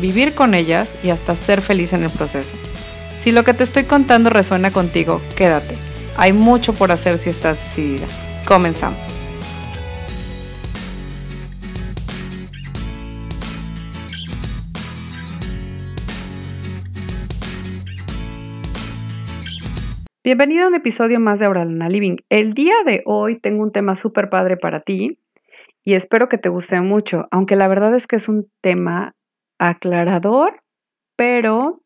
vivir con ellas y hasta ser feliz en el proceso. Si lo que te estoy contando resuena contigo, quédate. Hay mucho por hacer si estás decidida. Comenzamos. Bienvenido a un episodio más de Auralana Living. El día de hoy tengo un tema súper padre para ti y espero que te guste mucho, aunque la verdad es que es un tema aclarador, pero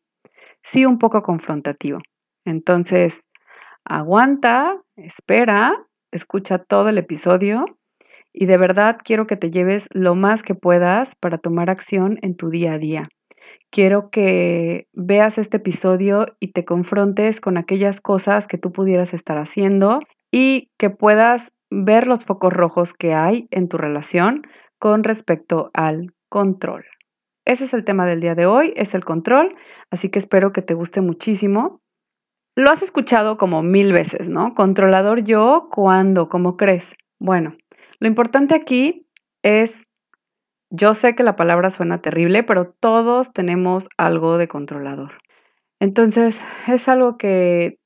sí un poco confrontativo. Entonces, aguanta, espera, escucha todo el episodio y de verdad quiero que te lleves lo más que puedas para tomar acción en tu día a día. Quiero que veas este episodio y te confrontes con aquellas cosas que tú pudieras estar haciendo y que puedas ver los focos rojos que hay en tu relación con respecto al control. Ese es el tema del día de hoy, es el control, así que espero que te guste muchísimo. Lo has escuchado como mil veces, ¿no? Controlador yo, ¿cuándo? ¿Cómo crees? Bueno, lo importante aquí es, yo sé que la palabra suena terrible, pero todos tenemos algo de controlador. Entonces, es algo que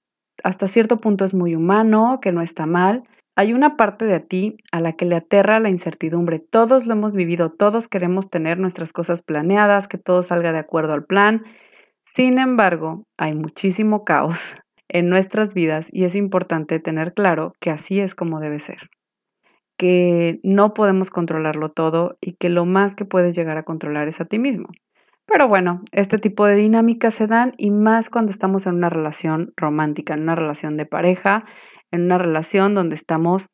hasta cierto punto es muy humano, que no está mal, hay una parte de ti a la que le aterra la incertidumbre. Todos lo hemos vivido, todos queremos tener nuestras cosas planeadas, que todo salga de acuerdo al plan. Sin embargo, hay muchísimo caos en nuestras vidas y es importante tener claro que así es como debe ser. Que no podemos controlarlo todo y que lo más que puedes llegar a controlar es a ti mismo. Pero bueno, este tipo de dinámicas se dan y más cuando estamos en una relación romántica, en una relación de pareja, en una relación donde estamos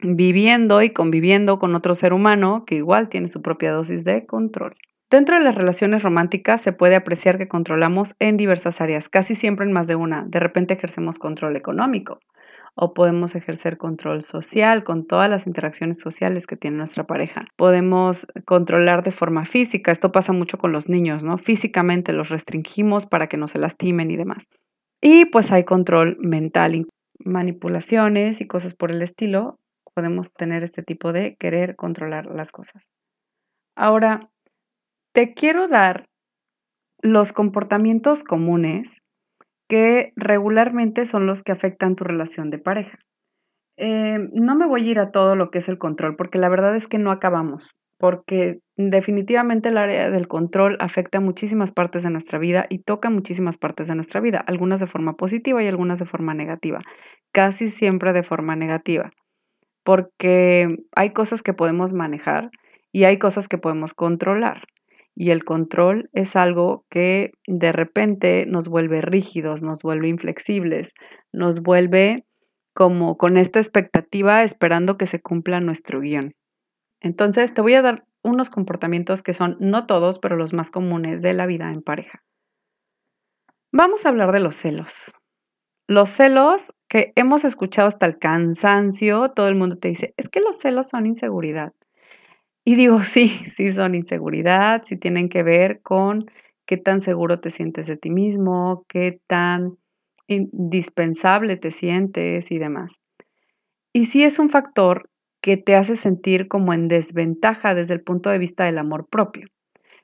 viviendo y conviviendo con otro ser humano que igual tiene su propia dosis de control. Dentro de las relaciones románticas se puede apreciar que controlamos en diversas áreas, casi siempre en más de una. De repente ejercemos control económico o podemos ejercer control social con todas las interacciones sociales que tiene nuestra pareja. Podemos controlar de forma física, esto pasa mucho con los niños, ¿no? Físicamente los restringimos para que no se lastimen y demás. Y pues hay control mental, manipulaciones y cosas por el estilo, podemos tener este tipo de querer controlar las cosas. Ahora, te quiero dar los comportamientos comunes que regularmente son los que afectan tu relación de pareja. Eh, no me voy a ir a todo lo que es el control, porque la verdad es que no acabamos porque definitivamente el área del control afecta muchísimas partes de nuestra vida y toca muchísimas partes de nuestra vida, algunas de forma positiva y algunas de forma negativa, casi siempre de forma negativa, porque hay cosas que podemos manejar y hay cosas que podemos controlar. Y el control es algo que de repente nos vuelve rígidos, nos vuelve inflexibles, nos vuelve como con esta expectativa esperando que se cumpla nuestro guion. Entonces, te voy a dar unos comportamientos que son no todos, pero los más comunes de la vida en pareja. Vamos a hablar de los celos. Los celos que hemos escuchado hasta el cansancio, todo el mundo te dice, es que los celos son inseguridad. Y digo, sí, sí son inseguridad, sí tienen que ver con qué tan seguro te sientes de ti mismo, qué tan indispensable te sientes y demás. Y sí es un factor que te hace sentir como en desventaja desde el punto de vista del amor propio.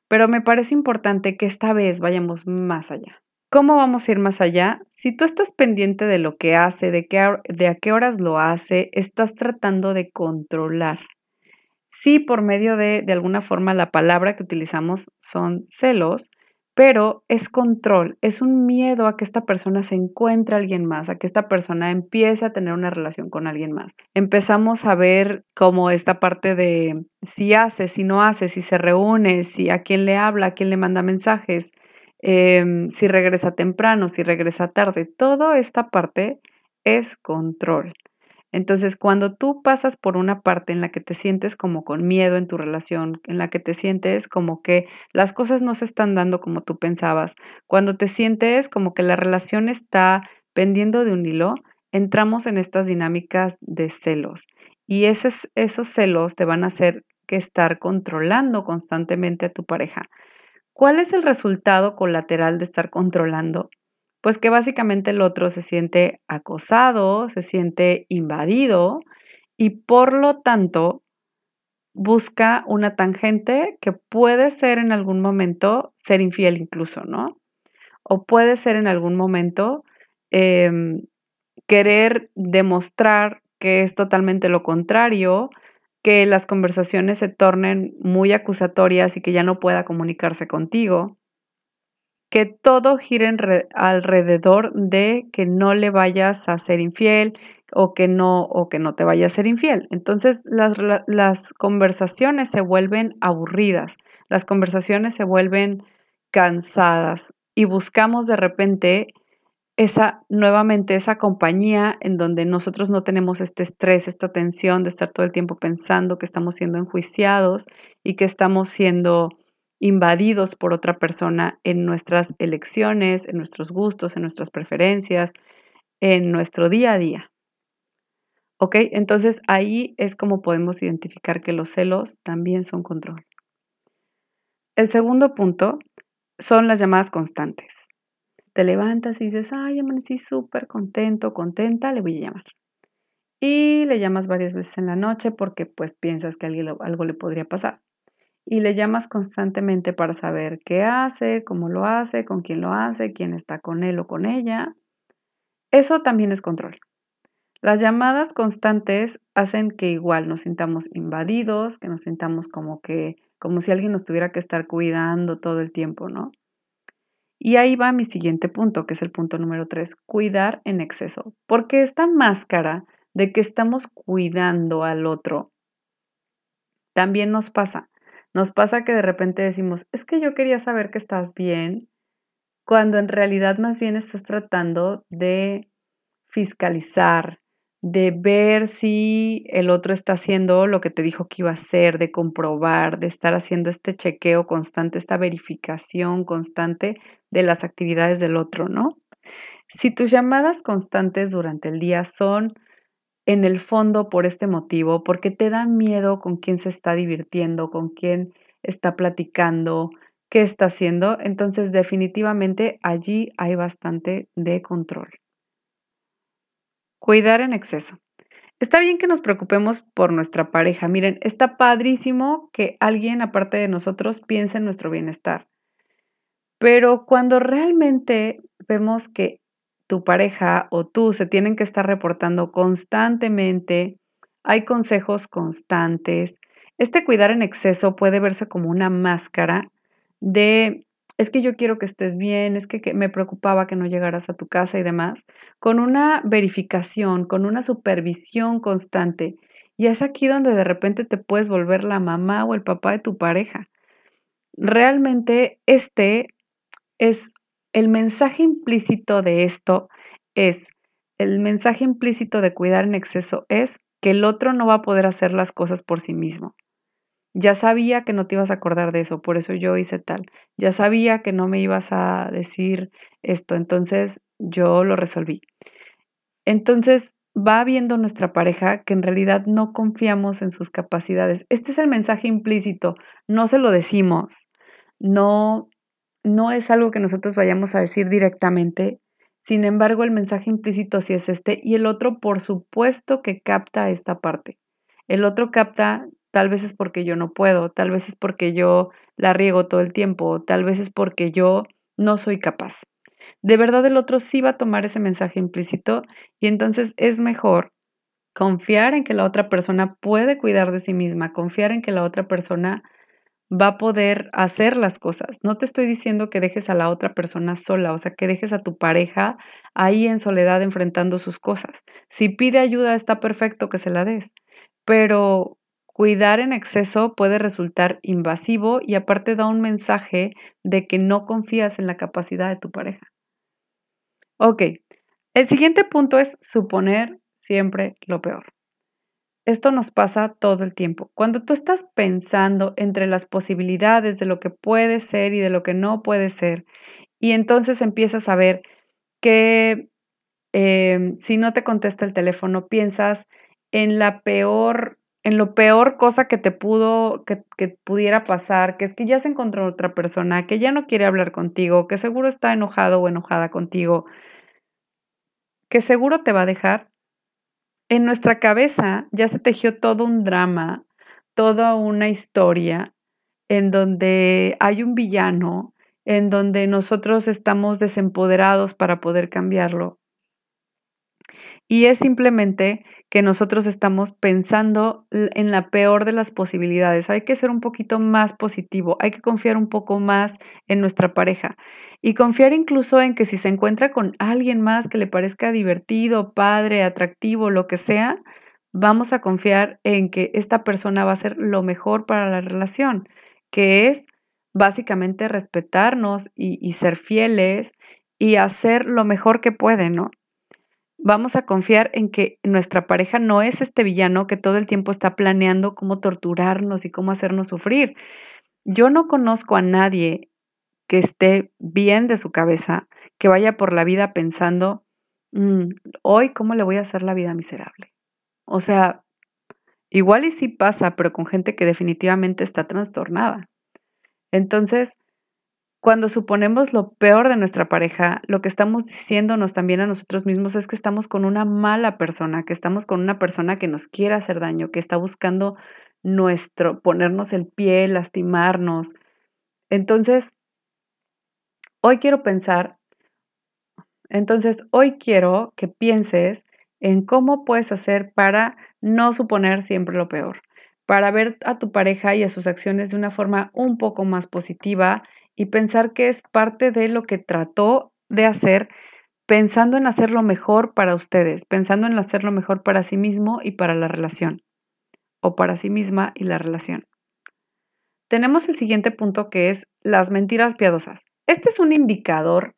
Pero me parece importante que esta vez vayamos más allá. ¿Cómo vamos a ir más allá? Si tú estás pendiente de lo que hace, de, qué, de a qué horas lo hace, estás tratando de controlar. Sí, por medio de, de alguna forma, la palabra que utilizamos son celos, pero es control, es un miedo a que esta persona se encuentre a alguien más, a que esta persona empiece a tener una relación con alguien más. Empezamos a ver como esta parte de si hace, si no hace, si se reúne, si a quién le habla, a quién le manda mensajes, em, si regresa temprano, si regresa tarde. Toda esta parte es control. Entonces, cuando tú pasas por una parte en la que te sientes como con miedo en tu relación, en la que te sientes como que las cosas no se están dando como tú pensabas, cuando te sientes como que la relación está pendiendo de un hilo, entramos en estas dinámicas de celos. Y esos, celos te van a hacer que estar controlando constantemente a tu pareja. ¿Cuál es el resultado colateral de estar controlando? Pues que básicamente el otro se siente acosado, se siente invadido y por lo tanto busca una tangente que puede ser en algún momento ser infiel incluso, ¿no? O puede ser en algún momento em, querer demostrar que es totalmente lo contrario, que las conversaciones se tornen muy acusatorias y que ya no pueda comunicarse contigo que todo gire alrededor de que no le vayas a ser infiel o que no, o que no te vaya a ser infiel. Entonces las, las conversaciones se vuelven aburridas, las conversaciones se vuelven cansadas y buscamos de repente esa nuevamente esa compañía en donde nosotros no tenemos este estrés, esta tensión de estar todo el tiempo pensando que estamos siendo enjuiciados y que estamos siendo invadidos por otra persona en nuestras elecciones, en nuestros gustos, en nuestras preferencias, en nuestro día a día. ¿Ok? Entonces ahí es como podemos identificar que los celos también son control. El segundo punto son las llamadas constantes. Te levantas y dices, ay, amanecí súper contento, contenta, le voy a llamar. Y le llamas varias veces en la noche porque pues piensas que algo le podría pasar y le llamas constantemente para saber qué hace, cómo lo hace, con quién lo hace, quién está con él o con ella. Eso también es control. Las llamadas constantes hacen que igual nos sintamos invadidos, que nos sintamos como que como si alguien nos tuviera que estar cuidando todo el tiempo, ¿no? Y ahí va mi siguiente punto, que es el punto número tres, cuidar en exceso, porque esta máscara de que estamos cuidando al otro también nos pasa. Nos pasa que de repente decimos, es que yo quería saber que estás bien, cuando en realidad más bien estás tratando de fiscalizar, de ver si el otro está haciendo lo que te dijo que iba a hacer, de comprobar, de estar haciendo este chequeo constante, esta verificación constante de las actividades del otro, ¿no? Si tus llamadas constantes durante el día son en el fondo por este motivo, porque te da miedo con quién se está divirtiendo, con quién está platicando, qué está haciendo, entonces definitivamente allí hay bastante de control. Cuidar en exceso. Está bien que nos preocupemos por nuestra pareja. Miren, está padrísimo que alguien aparte de nosotros piense en nuestro bienestar. Pero cuando realmente vemos que tu pareja o tú se tienen que estar reportando constantemente, hay consejos constantes. Este cuidar en exceso puede verse como una máscara de, es que yo quiero que estés bien, es que, me preocupaba que no llegaras a tu casa y demás, con una verificación, con una supervisión constante. Y es aquí donde de repente te puedes volver la mamá o el papá de tu pareja. Realmente este es el mensaje implícito de esto es, el mensaje implícito de cuidar en exceso es que el otro no va a poder hacer las cosas por sí mismo. Ya sabía que no te ibas a acordar de eso, por eso yo hice tal. Ya sabía que no me ibas a decir esto, entonces yo lo resolví. Entonces va viendo nuestra pareja que en realidad no confiamos en sus capacidades. Este es el mensaje implícito, no se lo decimos, no no es algo que nosotros vayamos a decir directamente, sin embargo el mensaje implícito sí es este y el otro por supuesto que capta esta parte. El otro capta tal vez es porque yo no puedo, tal vez es porque yo la riego todo el tiempo, tal vez es porque yo no soy capaz. De verdad el otro sí va a tomar ese mensaje implícito y entonces es mejor confiar en que la otra persona puede cuidar de sí misma, confiar en que la otra persona va a poder hacer las cosas. No te estoy diciendo que dejes a la otra persona sola, o sea, que dejes a tu pareja ahí en soledad enfrentando sus cosas. Si pide ayuda, está perfecto que se la des, pero cuidar en exceso puede resultar invasivo y aparte da un mensaje de que no confías en la capacidad de tu pareja. Ok, el siguiente punto es suponer siempre lo peor. Esto nos pasa todo el tiempo. Cuando tú estás pensando entre las posibilidades de lo que puede ser y de lo que no puede ser, y entonces empiezas a ver que em, si no te contesta el teléfono, piensas en la peor, en lo peor cosa que te pudo, que, que pudiera pasar, que es que ya se encontró otra persona, que ya no quiere hablar contigo, que seguro está enojado o enojada contigo, que seguro te va a dejar en nuestra cabeza ya se tejió todo un drama, toda una historia en donde hay un villano, en donde nosotros estamos desempoderados para poder cambiarlo. Y es simplemente que nosotros estamos pensando en la peor de las posibilidades. Hay que ser un poquito más positivo, hay que confiar un poco más en nuestra pareja y confiar incluso en que si se encuentra con alguien más que le parezca divertido, padre, atractivo, lo que sea, vamos a confiar en que esta persona va a ser lo mejor para la relación, que es básicamente respetarnos y, y ser fieles y hacer lo mejor que puede, ¿no? vamos a confiar en que nuestra pareja no es este villano que todo el tiempo está planeando cómo torturarnos y cómo hacernos sufrir. Yo no conozco a nadie que esté bien de su cabeza, que vaya por la vida pensando, mm, hoy cómo le voy a hacer la vida miserable. O sea, igual y sí pasa, pero con gente que definitivamente está trastornada. Entonces, cuando suponemos lo peor de nuestra pareja, lo que estamos diciéndonos también a nosotros mismos es que estamos con una mala persona, que estamos con una persona que nos quiere hacer daño, que está buscando nuestro, ponernos el pie, lastimarnos. Entonces, hoy quiero pensar, entonces hoy quiero que pienses en cómo puedes hacer para no suponer siempre lo peor, para ver a tu pareja y a sus acciones de una forma un poco más positiva y pensar que es parte de lo que trató de hacer pensando en hacerlo mejor para ustedes, pensando en hacerlo mejor para sí mismo y para la relación, o para sí misma y la relación. Tenemos el siguiente punto que es las mentiras piadosas. Este es un indicador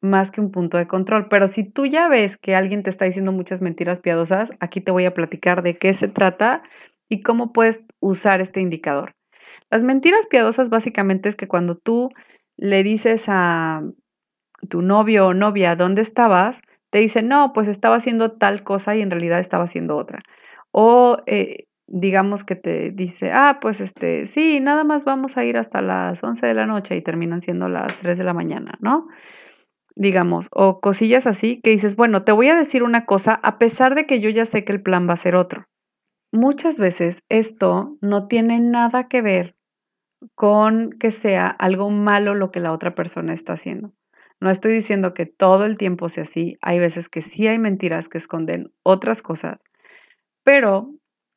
más que un punto de control, pero si tú ya ves que alguien te está diciendo muchas mentiras piadosas, aquí te voy a platicar de qué se trata y cómo puedes usar este indicador. Las mentiras piadosas básicamente es que cuando tú le dices a tu novio o novia dónde estabas, te dice, no, pues estaba haciendo tal cosa y en realidad estaba haciendo otra. O eh, digamos que te dice, ah, pues este, sí, nada más vamos a ir hasta las 11 de la noche y terminan siendo las 3 de la mañana, ¿no? Digamos, o cosillas así que dices, bueno, te voy a decir una cosa a pesar de que yo ya sé que el plan va a ser otro. Muchas veces esto no tiene nada que ver con que sea algo malo lo que la otra persona está haciendo. No estoy diciendo que todo el tiempo sea así, hay veces que sí hay mentiras que esconden otras cosas, pero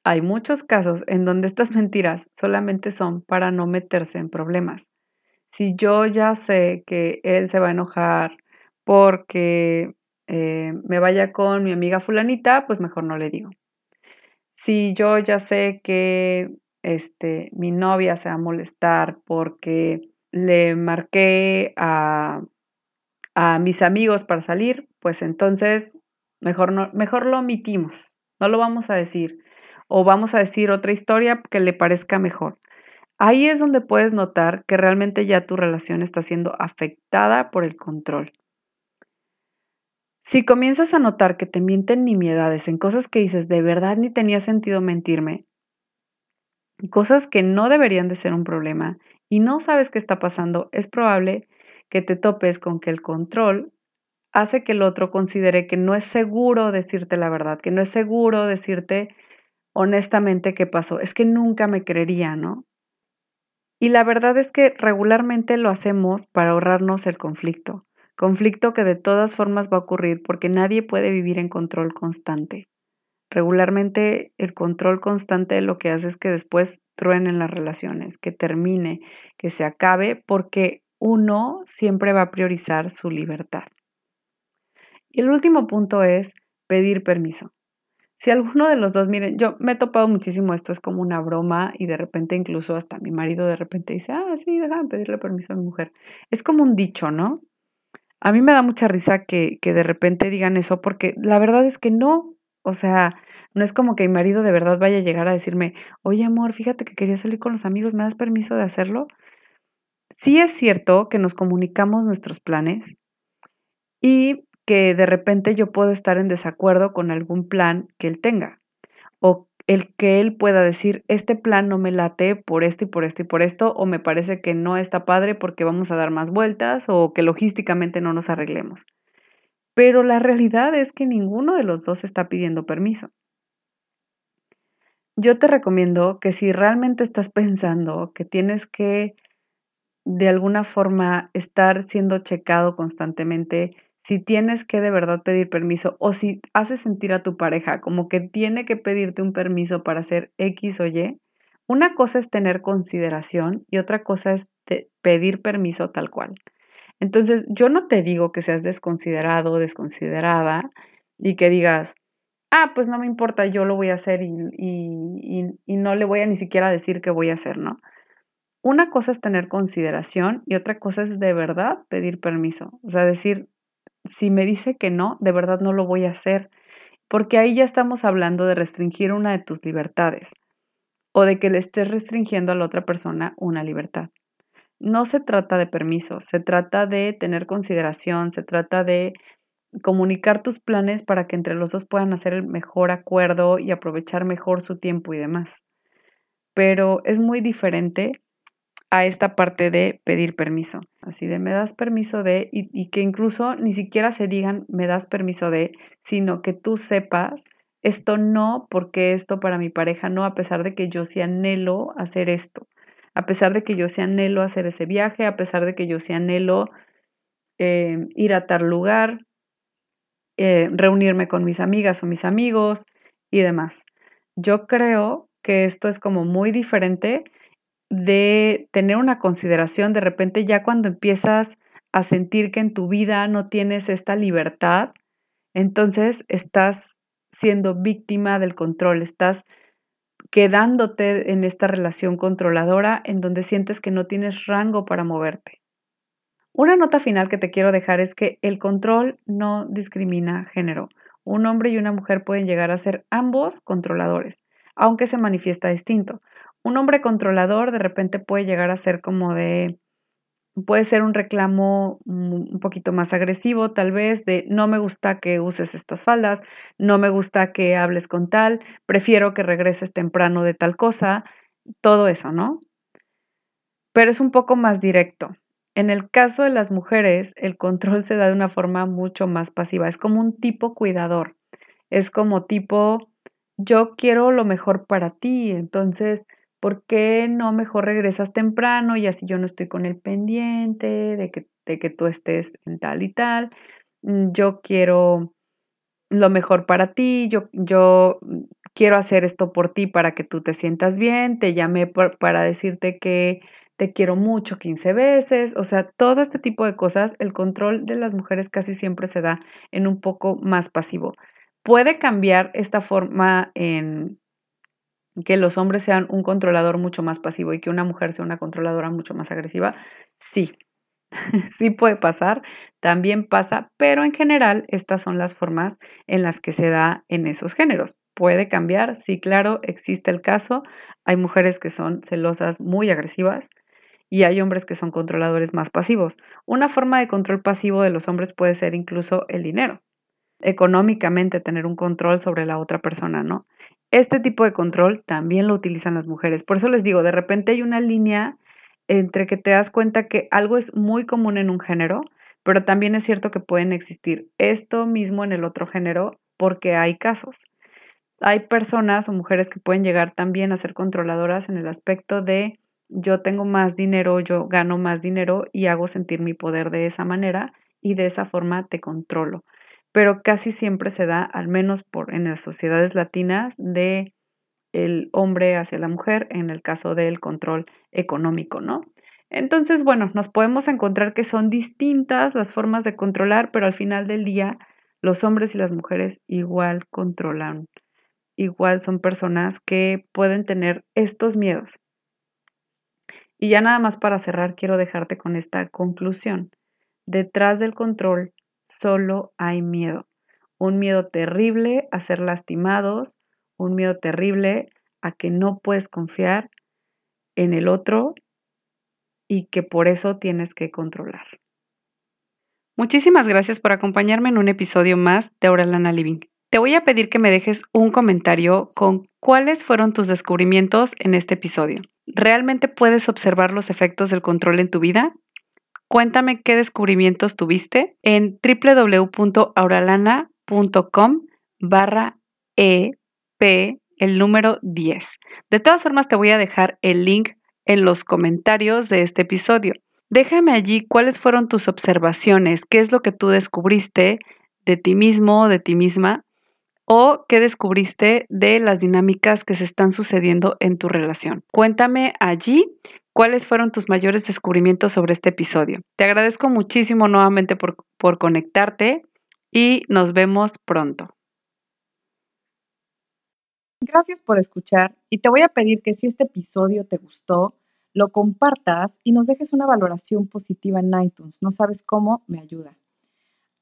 hay muchos casos en donde estas mentiras solamente son para no meterse en problemas. Si yo ya sé que él se va a enojar porque eh, me vaya con mi amiga fulanita, pues mejor no le digo. Si yo ya sé que este, mi novia se va a molestar porque le marqué a, a mis amigos para salir, pues entonces mejor, no, mejor lo omitimos, no lo vamos a decir. O vamos a decir otra historia que le parezca mejor. Ahí es donde puedes notar que realmente ya tu relación está siendo afectada por el control. Si comienzas a notar que te mienten nimiedades en cosas que dices de verdad ni tenía sentido mentirme, cosas que no deberían de ser un problema y no sabes qué está pasando, es probable que te topes con que el control hace que el otro considere que no es seguro decirte la verdad, que no es seguro decirte honestamente qué pasó. Es que nunca me creería, ¿no? Y la verdad es que regularmente lo hacemos para ahorrarnos el conflicto. Conflicto que de todas formas va a ocurrir porque nadie puede vivir en control constante. Regularmente el control constante lo que hace es que después truenen las relaciones, que termine, que se acabe, porque uno siempre va a priorizar su libertad. Y el último punto es pedir permiso. Si alguno de los dos, miren, yo me he topado muchísimo, esto es como una broma y de repente incluso hasta mi marido de repente dice, ah, sí, déjame pedirle permiso a mi mujer. Es como un dicho, ¿no? A mí me da mucha risa que, que de repente digan eso porque la verdad es que no, O sea, no es como que mi marido de verdad vaya a llegar a decirme, oye amor, fíjate que quería salir con los amigos, ¿me das permiso de hacerlo? Sí es cierto que nos comunicamos nuestros planes y que de repente yo puedo estar en desacuerdo con algún plan que él tenga o el que él pueda decir, este plan no me late por esto y por esto y por esto, o me parece que no está padre porque vamos a dar más vueltas, o que logísticamente no nos arreglemos. Pero la realidad es que ninguno de los dos está pidiendo permiso. Yo te recomiendo que si realmente estás pensando que tienes que de alguna forma estar siendo checado constantemente, si tienes que de verdad pedir permiso o si haces sentir a tu pareja como que tiene que pedirte un permiso para hacer X o Y, una cosa es tener consideración y otra cosa es pedir permiso tal cual. Entonces, yo no te digo que seas desconsiderado o desconsiderada y que digas, ah, pues no me importa, yo lo voy a hacer y, y no le voy a ni siquiera decir que voy a hacer, ¿no? Una cosa es tener consideración y otra cosa es de verdad pedir permiso. O sea, decir, si me dice que no, de verdad no lo voy a hacer, porque ahí ya estamos hablando de restringir una de tus libertades o de que le estés restringiendo a la otra persona una libertad. No se trata de permiso, se trata de tener consideración, se trata de comunicar tus planes para que entre los dos puedan hacer el mejor acuerdo y aprovechar mejor su tiempo y demás. Pero es muy diferente a esta parte de pedir permiso. Así de me das permiso de, y, que incluso ni siquiera se digan me das permiso de, sino que tú sepas esto no, porque esto para mi pareja no, a pesar de que yo sí anhelo hacer esto, a pesar de que yo sí anhelo hacer ese viaje, a pesar de que yo sí anhelo eh, ir a tal lugar, eh, reunirme con mis amigas o mis amigos y demás. Yo creo que esto es como muy diferente de tener una consideración de repente ya cuando empiezas a sentir que en tu vida no tienes esta libertad, entonces estás siendo víctima del control, estás quedándote en esta relación controladora en donde sientes que no tienes rango para moverte. Una nota final que te quiero dejar es que el control no discrimina género. Un hombre y una mujer pueden llegar a ser ambos controladores, aunque se manifiesta distinto un hombre controlador de repente puede llegar a ser como de, puede ser un reclamo un poquito más agresivo, tal vez, de no me gusta que uses estas faldas, no me gusta que hables con tal, prefiero que regreses temprano de tal cosa, todo eso, ¿no? Pero es un poco más directo. En el caso de las mujeres, el control se da de una forma mucho más pasiva, es como un tipo cuidador, es como tipo, yo quiero lo mejor para ti, entonces ¿por qué no mejor regresas temprano y así yo no estoy con el pendiente de que, de que tú estés en tal y tal? Mm, yo quiero lo mejor para ti, yo, yo quiero hacer esto por ti para que tú te sientas bien, te llamé para decirte que te quiero mucho 15 veces, o sea, todo este tipo de cosas, el control de las mujeres casi siempre se da en un poco más pasivo. Puede cambiar esta forma en, que los hombres sean un controlador mucho más pasivo y que una mujer sea una controladora mucho más agresiva, sí, sí puede pasar, también pasa, pero en general estas son las formas en las que se da en esos géneros. Puede cambiar, sí, claro, existe el caso, hay mujeres que son celosas muy agresivas y hay hombres que son controladores más pasivos. Una forma de control pasivo de los hombres puede ser incluso el dinero económicamente tener un control sobre la otra persona, ¿no? Este tipo de control también lo utilizan las mujeres. Por eso les digo, de repente hay una línea entre que te das cuenta que algo es muy común en un género, pero también es cierto que pueden existir esto mismo en el otro género porque hay casos. Hay personas o mujeres que pueden llegar también a ser controladoras en el aspecto de yo tengo más dinero, yo gano más dinero y hago sentir mi poder de esa manera y de esa forma te controlo pero casi siempre se da, al menos por, en las sociedades latinas, de el hombre hacia la mujer en el caso del control económico, ¿no? Entonces, bueno, nos podemos encontrar que son distintas las formas de controlar, pero al final del día los hombres y las mujeres igual controlan, igual son personas que pueden tener estos miedos. Y ya nada más para cerrar, quiero dejarte con esta conclusión. Detrás del control solo hay miedo. un miedo terrible a ser lastimados, un miedo terrible a que no puedes confiar en el otro y que por eso tienes que controlar. Muchísimas gracias por acompañarme en un episodio más de Aurelana Living. Te voy a pedir que me dejes un comentario con cuáles fueron tus descubrimientos en este episodio. ¿Realmente puedes observar los efectos del control en tu vida? Cuéntame qué descubrimientos tuviste en www.auralana.com barra EP, el número 10. De todas formas, te voy a dejar el link en los comentarios de este episodio. Déjame allí cuáles fueron tus observaciones, qué es lo que tú descubriste de ti mismo, o de ti misma, o qué descubriste de las dinámicas que se están sucediendo en tu relación. Cuéntame allí cuáles fueron tus mayores descubrimientos sobre este episodio. Te agradezco muchísimo nuevamente por, por conectarte y nos vemos pronto. Gracias por escuchar y te voy a pedir que si este episodio te gustó, lo compartas y nos dejes una valoración positiva en iTunes. No sabes cómo, me ayuda.